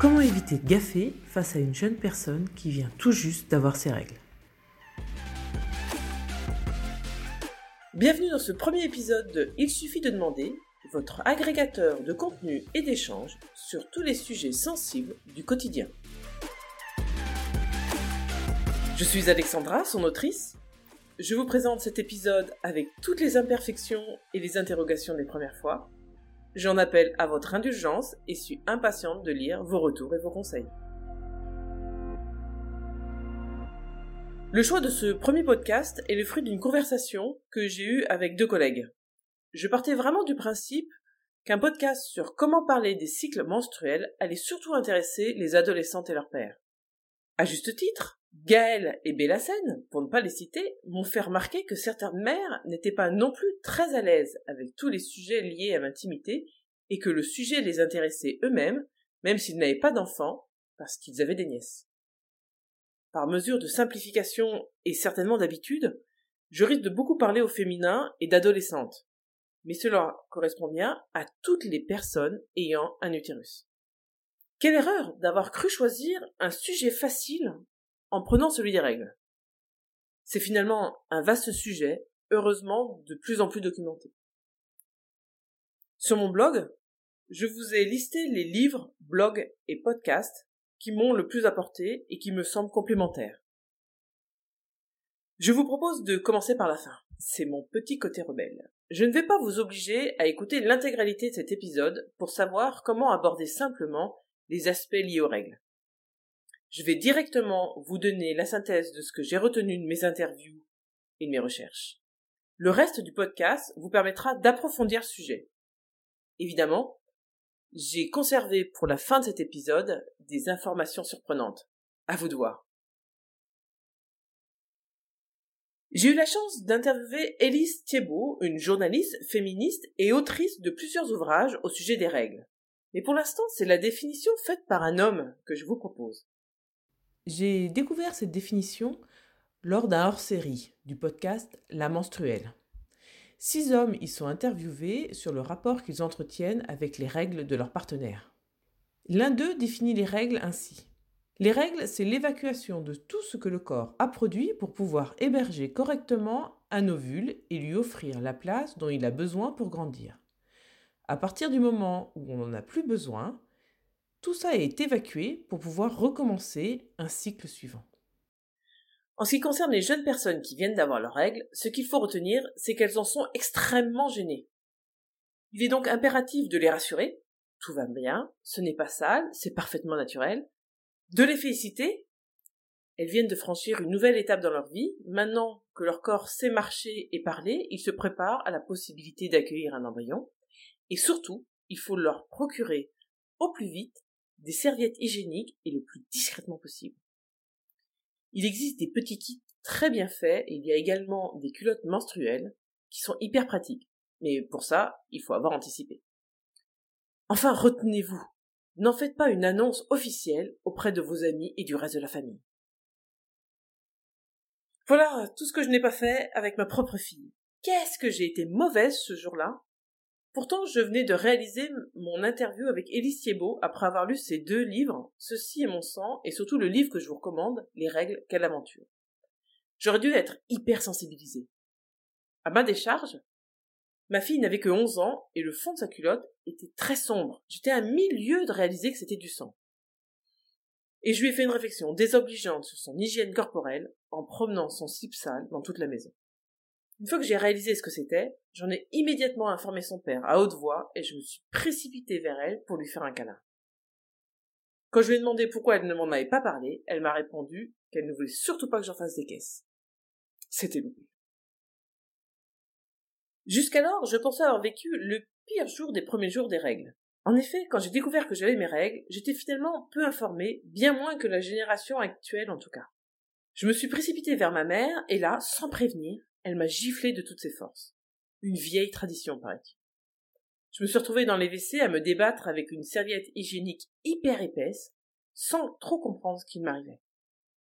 Comment éviter de gaffer face à une jeune personne qui vient tout juste d'avoir ses règles? Bienvenue dans ce premier épisode de Il suffit de demander, votre agrégateur de contenu et d'échanges sur tous les sujets sensibles du quotidien. Je suis Alexandra, son autrice. Je vous présente cet épisode avec toutes les imperfections et les interrogations des premières fois. J'en appelle à votre indulgence et suis impatiente de lire vos retours et vos conseils. Le choix de ce premier podcast est le fruit d'une conversation que j'ai eue avec deux collègues. Je partais vraiment du principe qu'un podcast sur comment parler des cycles menstruels allait surtout intéresser les adolescentes et leurs pères. À juste titre, Gaëlle et Bélacène, pour ne pas les citer, m'ont fait remarquer que certaines mères n'étaient pas non plus très à l'aise avec tous les sujets liés à l'intimité et que le sujet les intéressait eux-mêmes, même s'ils n'avaient pas d'enfants, parce qu'ils avaient des nièces. Par mesure de simplification et certainement d'habitude, je risque de beaucoup parler au féminin et d'adolescentes, mais cela correspond bien à toutes les personnes ayant un utérus. Quelle erreur d'avoir cru choisir un sujet facile en prenant celui des règles. C'est finalement un vaste sujet, heureusement de plus en plus documenté. Sur mon blog, je vous ai listé les livres, blogs et podcasts qui m'ont le plus apporté et qui me semblent complémentaires. Je vous propose de commencer par la fin. C'est mon petit côté rebelle. Je ne vais pas vous obliger à écouter l'intégralité de cet épisode pour savoir comment aborder simplement les aspects liés aux règles. Je vais directement vous donner la synthèse de ce que j'ai retenu de mes interviews et de mes recherches. Le reste du podcast vous permettra d'approfondir le sujet. Évidemment, j'ai conservé pour la fin de cet épisode des informations surprenantes. À vous de voir. J'ai eu la chance d'interviewer Élise Thiebaud, une journaliste féministe et autrice de plusieurs ouvrages au sujet des règles. Mais pour l'instant, c'est la définition faite par un homme que je vous propose. J'ai découvert cette définition lors d'un hors-série du podcast La menstruelle. Six hommes y sont interviewés sur le rapport qu'ils entretiennent avec les règles de leurs partenaires. L'un d'eux définit les règles ainsi. Les règles, c'est l'évacuation de tout ce que le corps a produit pour pouvoir héberger correctement un ovule et lui offrir la place dont il a besoin pour grandir. À partir du moment où on n'en a plus besoin, tout ça est évacué pour pouvoir recommencer un cycle suivant. En ce qui concerne les jeunes personnes qui viennent d'avoir leurs règles, ce qu'il faut retenir, c'est qu'elles en sont extrêmement gênées. Il est donc impératif de les rassurer. Tout va bien, ce n'est pas sale, c'est parfaitement naturel. De les féliciter. Elles viennent de franchir une nouvelle étape dans leur vie. Maintenant que leur corps sait marcher et parler, ils se préparent à la possibilité d'accueillir un embryon. Et surtout, il faut leur procurer au plus vite des serviettes hygiéniques et le plus discrètement possible. Il existe des petits kits très bien faits et il y a également des culottes menstruelles qui sont hyper pratiques. Mais pour ça, il faut avoir anticipé. Enfin, retenez-vous. N'en faites pas une annonce officielle auprès de vos amis et du reste de la famille. Voilà tout ce que je n'ai pas fait avec ma propre fille. Qu'est-ce que j'ai été mauvaise ce jour-là? Pourtant, je venais de réaliser mon interview avec Élise Thiebaud après avoir lu ses deux livres, Ceci est mon sang, et surtout le livre que je vous recommande, Les règles, quelle aventure. J'aurais dû être hyper sensibilisée. À ma décharge, ma fille n'avait que 11 ans et le fond de sa culotte était très sombre. J'étais à mille lieues de réaliser que c'était du sang. Et je lui ai fait une réflexion désobligeante sur son hygiène corporelle en promenant son slip sale dans toute la maison. Une fois que j'ai réalisé ce que c'était, j'en ai immédiatement informé son père à haute voix et je me suis précipité vers elle pour lui faire un câlin. Quand je lui ai demandé pourquoi elle ne m'en avait pas parlé, elle m'a répondu qu'elle ne voulait surtout pas que j'en fasse des caisses. C'était loupé. Jusqu'alors, je pensais avoir vécu le pire jour des premiers jours des règles. En effet, quand j'ai découvert que j'avais mes règles, j'étais finalement peu informée, bien moins que la génération actuelle en tout cas. Je me suis précipité vers ma mère, et là, sans prévenir, elle m'a giflé de toutes ses forces. Une vieille tradition, paraît-il. Je me suis retrouvée dans les WC à me débattre avec une serviette hygiénique hyper épaisse, sans trop comprendre ce qui m'arrivait.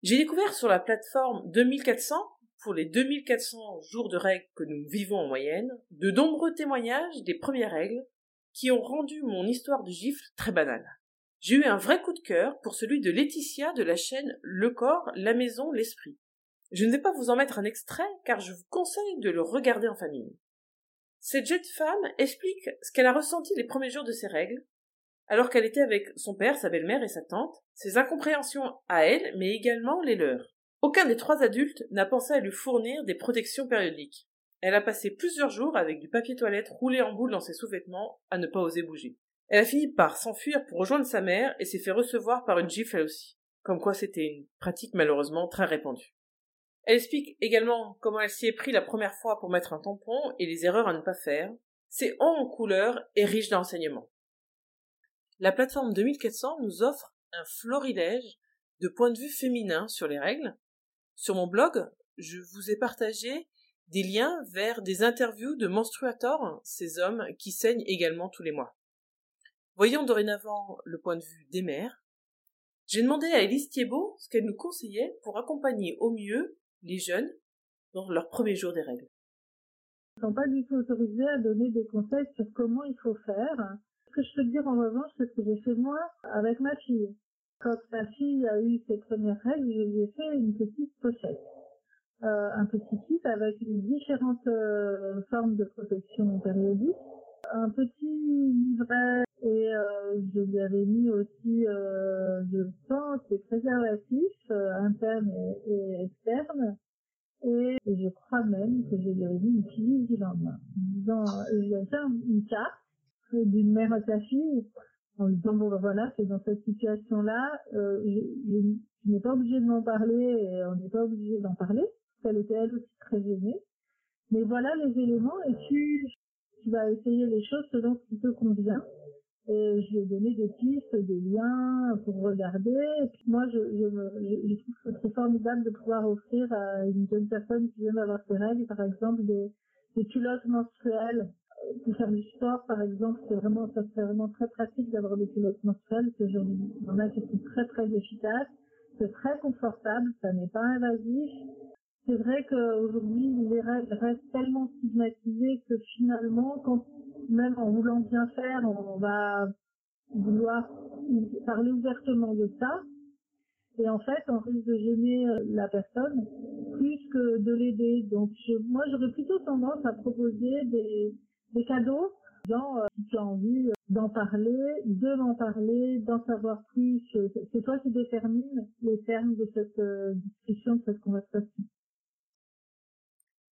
J'ai découvert sur la plateforme 2400, pour les 2400 jours de règles que nous vivons en moyenne, de nombreux témoignages des premières règles qui ont rendu mon histoire de gifle très banale. J'ai eu un vrai coup de cœur pour celui de Laetitia de la chaîne Le Corps, la Maison, l'Esprit. Je ne vais pas vous en mettre un extrait car je vous conseille de le regarder en famille. Cette jeune femme explique ce qu'elle a ressenti les premiers jours de ses règles, alors qu'elle était avec son père, sa belle-mère et sa tante, ses incompréhensions à elle, mais également les leurs. Aucun des trois adultes n'a pensé à lui fournir des protections périodiques. Elle a passé plusieurs jours avec du papier toilette roulé en boule dans ses sous-vêtements à ne pas oser bouger. Elle a fini par s'enfuir pour rejoindre sa mère et s'est fait recevoir par une gifle elle aussi. Comme quoi c'était une pratique malheureusement très répandue. Elle explique également comment elle s'y est pris la première fois pour mettre un tampon et les erreurs à ne pas faire. C'est en couleur et riche d'enseignements. La plateforme 2400 nous offre un florilège de points de vue féminins sur les règles. Sur mon blog, je vous ai partagé des liens vers des interviews de menstruators, ces hommes qui saignent également tous les mois. Voyons dorénavant le point de vue des mères. J'ai demandé à Elise Thiebaud ce qu'elle nous conseillait pour accompagner au mieux les jeunes dans leur premier jour des règles. Ils ne sont pas du tout autorisés à donner des conseils sur comment il faut faire. Ce que je peux dire en revanche, c'est ce que j'ai fait moi avec ma fille. Quand ma fille a eu ses premières règles, je lui ai fait une petite pochette. Euh, un petit kit avec différentes euh, formes de protection périodique, un petit livret et euh, je lui avais mis aussi, euh, je pense, des préservatifs euh, internes et, et, externes. Et, je crois même que je lui avais mis une pilule du lendemain. Disant, je lui ai fait une carte d'une mère à sa fille en lui disant bon ben voilà c'est dans cette situation là euh, je, je, je n'ai pas obligé de m'en parler et on n'est pas obligé d'en parler elle était elle aussi très gênée mais voilà les éléments et tu tu vas essayer les choses selon ce qui te convient et je lui ai donné des pistes, des liens pour regarder. Et puis moi, je, trouve que c'est formidable de pouvoir offrir à une jeune personne qui vient d'avoir ses règles, par exemple, des, culottes menstruelles pour faire du sport, par exemple, c'est vraiment, ça serait vraiment très pratique d'avoir des culottes menstruelles, que j'en en a qui sont très très efficaces. C'est très confortable, ça n'est pas invasif. C'est vrai qu'aujourd'hui, les règles restent tellement stigmatisées que finalement, quand, même en voulant bien faire, on va vouloir parler ouvertement de ça. Et en fait, on risque de gêner la personne plus que de l'aider. Donc, je, moi, j'aurais plutôt tendance à proposer des, des cadeaux. Genre, euh, si tu as envie euh, d'en parler, de m'en parler, d'en savoir plus, euh, c'est toi qui détermine les termes de cette discussion, de cette conversation.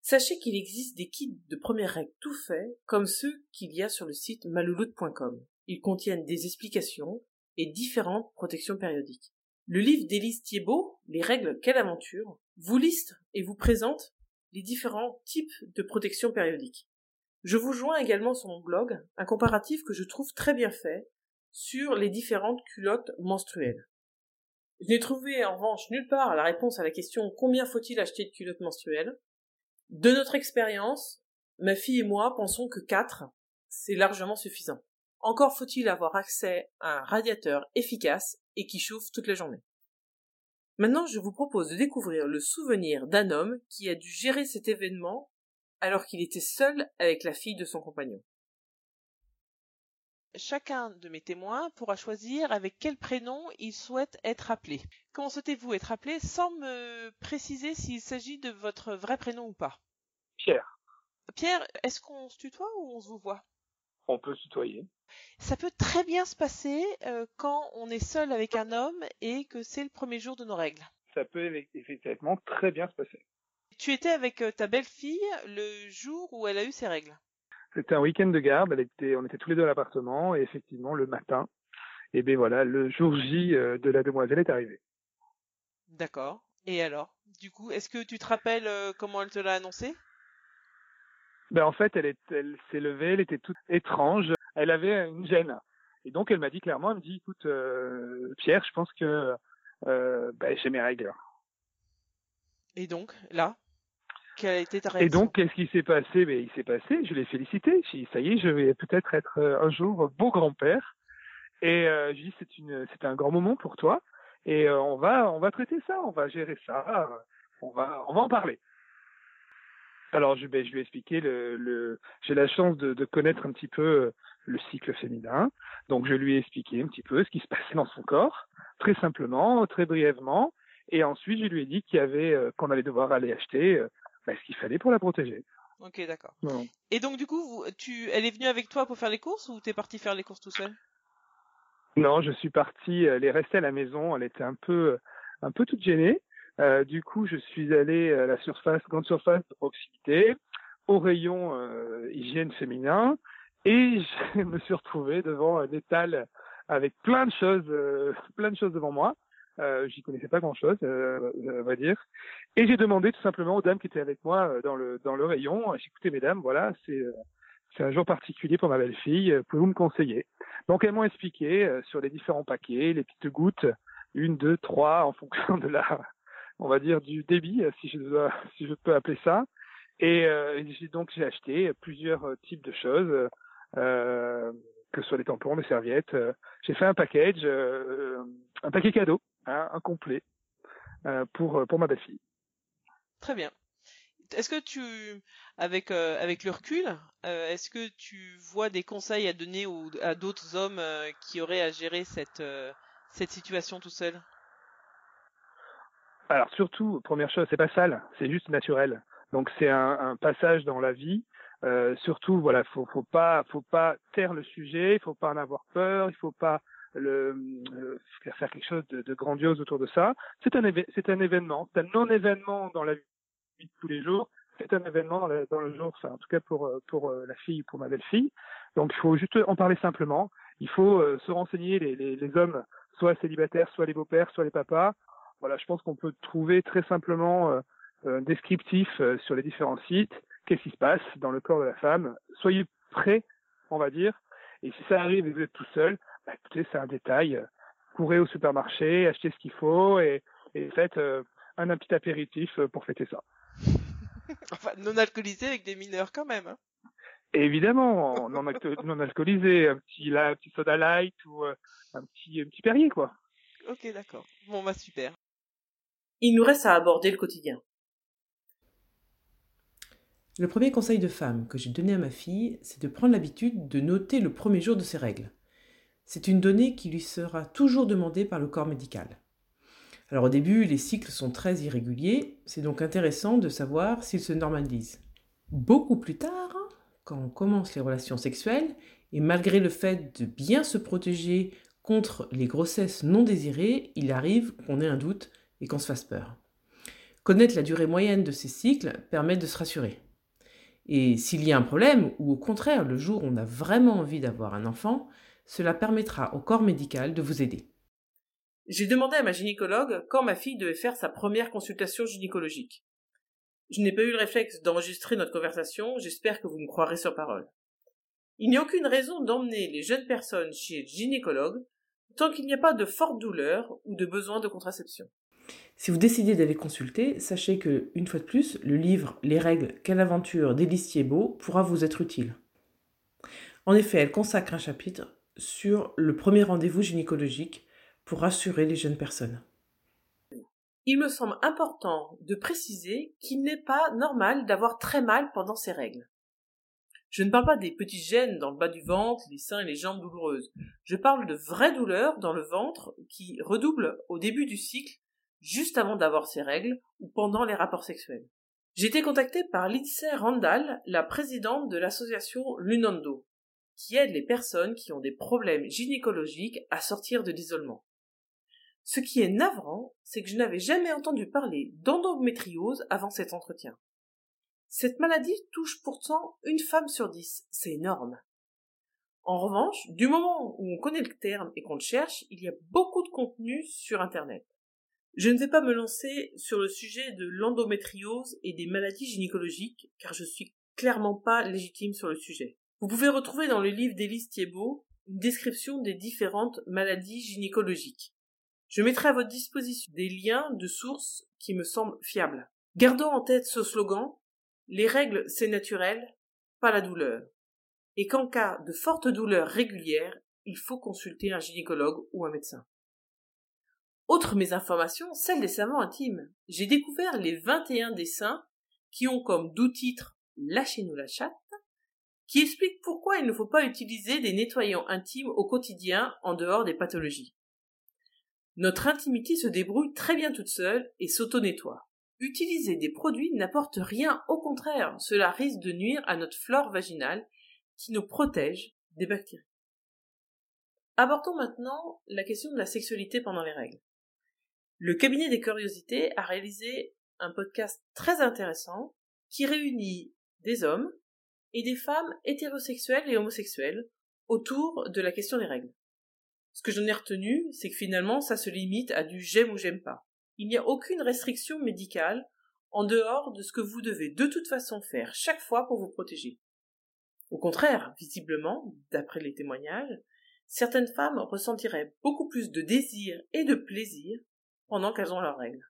Sachez qu'il existe des kits de première règle tout faits, comme ceux qu'il y a sur le site malouloute.com. Ils contiennent des explications et différentes protections périodiques. Le livre d'Élise Thiebaud, Les règles, quelle aventure, vous liste et vous présente les différents types de protections périodiques. Je vous joins également sur mon blog un comparatif que je trouve très bien fait sur les différentes culottes menstruelles. Je n'ai trouvé en revanche nulle part la réponse à la question combien faut-il acheter de culottes menstruelles? De notre expérience, ma fille et moi pensons que 4, c'est largement suffisant. Encore faut-il avoir accès à un radiateur efficace et qui chauffe toute la journée. Maintenant, je vous propose de découvrir le souvenir d'un homme qui a dû gérer cet événement alors qu'il était seul avec la fille de son compagnon. Chacun de mes témoins pourra choisir avec quel prénom il souhaite être appelé. Comment souhaitez-vous être appelé sans me préciser s'il s'agit de votre vrai prénom ou pas? Pierre. Pierre, est-ce qu'on se tutoie ou on se vous voit? On peut se tutoyer. Ça peut très bien se passer euh, quand on est seul avec un homme et que c'est le premier jour de nos règles. Ça peut effectivement très bien se passer. Tu étais avec euh, ta belle-fille le jour où elle a eu ses règles. C'était un week-end de garde. Elle était, on était tous les deux à l'appartement et effectivement le matin, et eh ben voilà, le jour J euh, de la demoiselle est arrivé. D'accord. Et alors, du coup, est-ce que tu te rappelles euh, comment elle te l'a annoncé? Ben en fait, elle, est, elle s'est levée, elle était toute étrange. Elle avait une gêne. Et donc elle m'a dit clairement, elle me dit, écoute, Pierre, je pense que ben, j'ai mes règles. Et donc, là? Quelle a été ta réaction Et donc, qu'est-ce qui s'est passé? Ben, Il s'est passé, je l'ai félicité. J'ai dit, ça y est, je vais peut-être être euh, un jour beau grand-père. Et euh, je dis, c'est une, c'est un grand moment pour toi. Et euh, on va, on va traiter ça, on va gérer ça, on va, on va en parler. Alors, je, ben, je lui ai expliqué, le, le... j'ai la chance de, de, connaître un petit peu euh, le cycle féminin. Donc, je lui ai expliqué un petit peu ce qui se passait dans son corps, très simplement, très brièvement. Et ensuite, je lui ai dit qu'il y avait, euh, qu'on allait devoir aller acheter euh, ben, ce qu'il fallait pour la protéger. Ok, d'accord. Et donc, du coup, tu, elle est venue avec toi pour faire les courses ou t'es parti faire les courses tout seul Non, je suis parti. Elle est restée à la maison. Elle était un peu, un peu toute gênée. Euh, du coup, je suis allé à la surface, grande surface de proximité, au rayon euh, hygiène féminin, et je me suis retrouvé devant un étal avec plein de choses, euh, plein de choses devant moi. Euh, J'y connaissais pas grand-chose, euh, on va dire. Et j'ai demandé tout simplement aux dames qui étaient avec moi dans le dans le rayon. J'ai écouté, mesdames, voilà, c'est c'est un jour particulier pour ma belle-fille. Pouvez-vous me conseiller? Donc elles m'ont expliqué sur les différents paquets, les petites gouttes, une, deux, trois, en fonction de la on va dire du débit, si je dois, si je peux appeler ça. Et, euh, donc j'ai acheté plusieurs euh, types de choses, euh, que ce soit des tampons, des serviettes. Euh, j'ai fait un package, euh, un paquet cadeau, hein, un complet pour pour ma belle-fille. Très bien. Est-ce que tu, avec avec le recul, est-ce que tu vois des conseils à donner à d'autres hommes qui auraient à gérer cette cette situation tout seul alors surtout, première chose, c'est pas sale, c'est juste naturel. Donc c'est un, passage dans la vie. Euh, surtout, voilà, faut, faut pas, faut pas taire le sujet, il faut pas en avoir peur, il faut pas euh, faire quelque chose de, de, grandiose autour de ça. C'est un, c'est un événement, c'est un non-événement dans la vie tous les jours. C'est un événement dans, le jour, enfin, en tout cas pour pour euh, la fille, pour ma belle-fille. Donc il faut juste en parler simplement. Il faut euh, se renseigner les, les, les hommes, soit célibataires, soit les beaux-pères, soit les papas voilà, je pense qu'on peut trouver très simplement euh, un descriptif euh, sur les différents sites. Qu'est-ce qui se passe dans le corps de la femme? Soyez prêts, on va dire. Et si ça arrive et vous êtes tout seul, bah, écoutez, c'est un détail. Courez au supermarché, achetez ce qu'il faut et, et faites euh, un, petit apéritif pour fêter ça. enfin, non alcoolisé avec des mineurs quand même. Hein. Évidemment, non, non alcoolisé, un petit, là, un petit soda light ou un petit, un petit Perrier, quoi. Ok, d'accord. Bon, bah super. Il nous reste à aborder le quotidien. Le premier conseil de femme que j'ai donné à ma fille, c'est de prendre l'habitude de noter le premier jour de ses règles. C'est une donnée qui lui sera toujours demandée par le corps médical. Alors au début, les cycles sont très irréguliers, c'est donc intéressant de savoir s'ils se normalisent. Beaucoup plus tard, quand on commence les relations sexuelles, et malgré le fait de bien se protéger contre les grossesses non désirées, il arrive qu'on ait un doute et qu'on se fasse peur. Connaître la durée moyenne de ces cycles permet de se rassurer. Et s'il y a un problème, ou au contraire le jour où on a vraiment envie d'avoir un enfant, cela permettra au corps médical de vous aider. J'ai demandé à ma gynécologue quand ma fille devait faire sa première consultation gynécologique. Je n'ai pas eu le réflexe d'enregistrer notre conversation, j'espère que vous me croirez sur parole. Il n'y a aucune raison d'emmener les jeunes personnes chez le gynécologue tant qu'il n'y a pas de forte douleur ou de besoin de contraception. Si vous décidez d'aller consulter, sachez que, une fois de plus, le livre Les règles, quelle aventure d'Élise Thiebaud pourra vous être utile. En effet, elle consacre un chapitre sur le premier rendez-vous gynécologique pour rassurer les jeunes personnes. Il me semble important de préciser qu'il n'est pas normal d'avoir très mal pendant ces règles. Je ne parle pas des petites gènes dans le bas du ventre, les seins et les jambes douloureuses. Je parle de vraies douleurs dans le ventre qui redoublent au début du cycle juste avant d'avoir ses règles ou pendant les rapports sexuels. J'ai été contactée par Lindsay Randall, la présidente de l'association Lunando, qui aide les personnes qui ont des problèmes gynécologiques à sortir de l'isolement. Ce qui est navrant, c'est que je n'avais jamais entendu parler d'endométriose avant cet entretien. Cette maladie touche pourtant une femme sur dix, c'est énorme. En revanche, du moment où on connaît le terme et qu'on le cherche, il y a beaucoup de contenu sur Internet. Je ne vais pas me lancer sur le sujet de l'endométriose et des maladies gynécologiques, car je suis clairement pas légitime sur le sujet. Vous pouvez retrouver dans le livre d'Élise Thiebaud une description des différentes maladies gynécologiques. Je mettrai à votre disposition des liens de sources qui me semblent fiables. Gardons en tête ce slogan les règles, c'est naturel, pas la douleur. Et qu'en cas de forte douleur régulière, il faut consulter un gynécologue ou un médecin. Autre mes informations, celle des savants intimes. J'ai découvert les 21 dessins qui ont comme doux titre Lâchez-nous la chatte, qui explique pourquoi il ne faut pas utiliser des nettoyants intimes au quotidien en dehors des pathologies. Notre intimité se débrouille très bien toute seule et s'auto-nettoie. Utiliser des produits n'apporte rien, au contraire, cela risque de nuire à notre flore vaginale qui nous protège des bactéries. Abordons maintenant la question de la sexualité pendant les règles. Le cabinet des curiosités a réalisé un podcast très intéressant qui réunit des hommes et des femmes hétérosexuelles et homosexuelles autour de la question des règles. Ce que j'en ai retenu, c'est que finalement ça se limite à du j'aime ou j'aime pas. Il n'y a aucune restriction médicale en dehors de ce que vous devez de toute façon faire chaque fois pour vous protéger. Au contraire, visiblement, d'après les témoignages, certaines femmes ressentiraient beaucoup plus de désir et de plaisir pendant qu'elles ont leurs règles.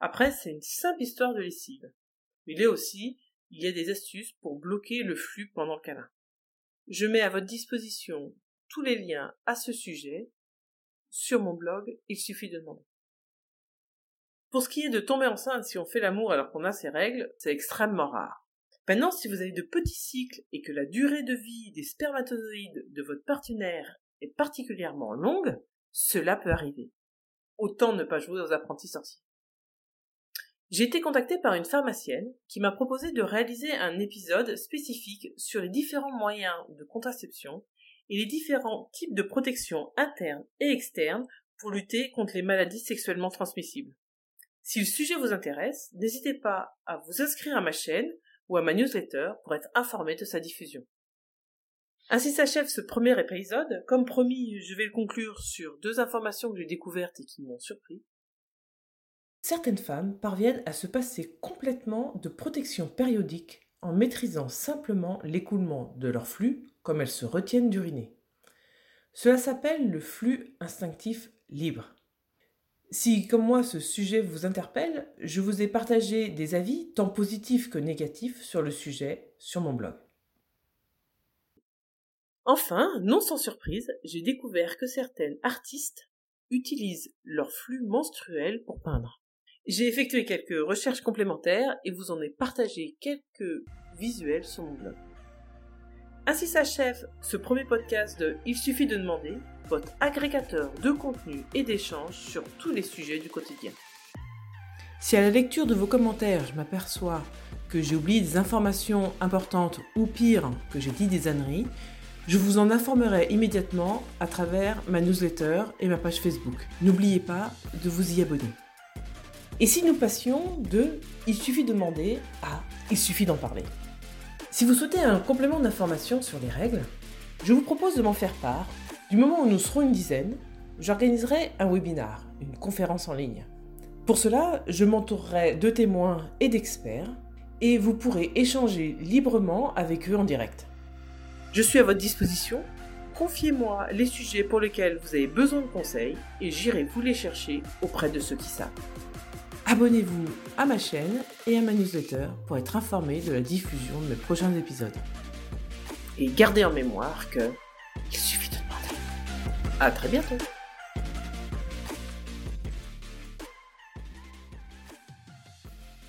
Après, c'est une simple histoire de lessive. Mais là aussi, il y a des astuces pour bloquer le flux pendant le câlin. Je mets à votre disposition tous les liens à ce sujet sur mon blog, il suffit de demander. Pour ce qui est de tomber enceinte si on fait l'amour alors qu'on a ses règles, c'est extrêmement rare. Maintenant, si vous avez de petits cycles et que la durée de vie des spermatozoïdes de votre partenaire est particulièrement longue, cela peut arriver. Autant ne pas jouer aux apprentis sorciers. J'ai été contactée par une pharmacienne qui m'a proposé de réaliser un épisode spécifique sur les différents moyens de contraception et les différents types de protection interne et externe pour lutter contre les maladies sexuellement transmissibles. Si le sujet vous intéresse, n'hésitez pas à vous inscrire à ma chaîne ou à ma newsletter pour être informé de sa diffusion. Ainsi s'achève ce premier épisode. Comme promis, je vais le conclure sur deux informations que j'ai découvertes et qui m'ont surpris. Certaines femmes parviennent à se passer complètement de protection périodique en maîtrisant simplement l'écoulement de leur flux comme elles se retiennent d'uriner. Cela s'appelle le flux instinctif libre. Si, comme moi, ce sujet vous interpelle, je vous ai partagé des avis, tant positifs que négatifs, sur le sujet sur mon blog. Enfin, non sans surprise, j'ai découvert que certaines artistes utilisent leur flux menstruel pour peindre. J'ai effectué quelques recherches complémentaires et vous en ai partagé quelques visuels sur mon blog. Ainsi s'achève ce premier podcast de Il suffit de demander, votre agrégateur de contenu et d'échanges sur tous les sujets du quotidien. Si à la lecture de vos commentaires, je m'aperçois que j'ai oublié des informations importantes ou pire, que j'ai dit des âneries, je vous en informerai immédiatement à travers ma newsletter et ma page Facebook. N'oubliez pas de vous y abonner. Et si nous passions de Il suffit de demander à Il suffit d'en parler si vous souhaitez un complément d'information sur les règles, je vous propose de m'en faire part. Du moment où nous serons une dizaine, j'organiserai un webinar, une conférence en ligne. Pour cela, je m'entourerai de témoins et d'experts et vous pourrez échanger librement avec eux en direct. Je suis à votre disposition. Confiez-moi les sujets pour lesquels vous avez besoin de conseils et j'irai vous les chercher auprès de ceux qui savent. Abonnez-vous à ma chaîne et à ma newsletter pour être informé de la diffusion de mes prochains épisodes. Et gardez en mémoire que il suffit de demander. À très bientôt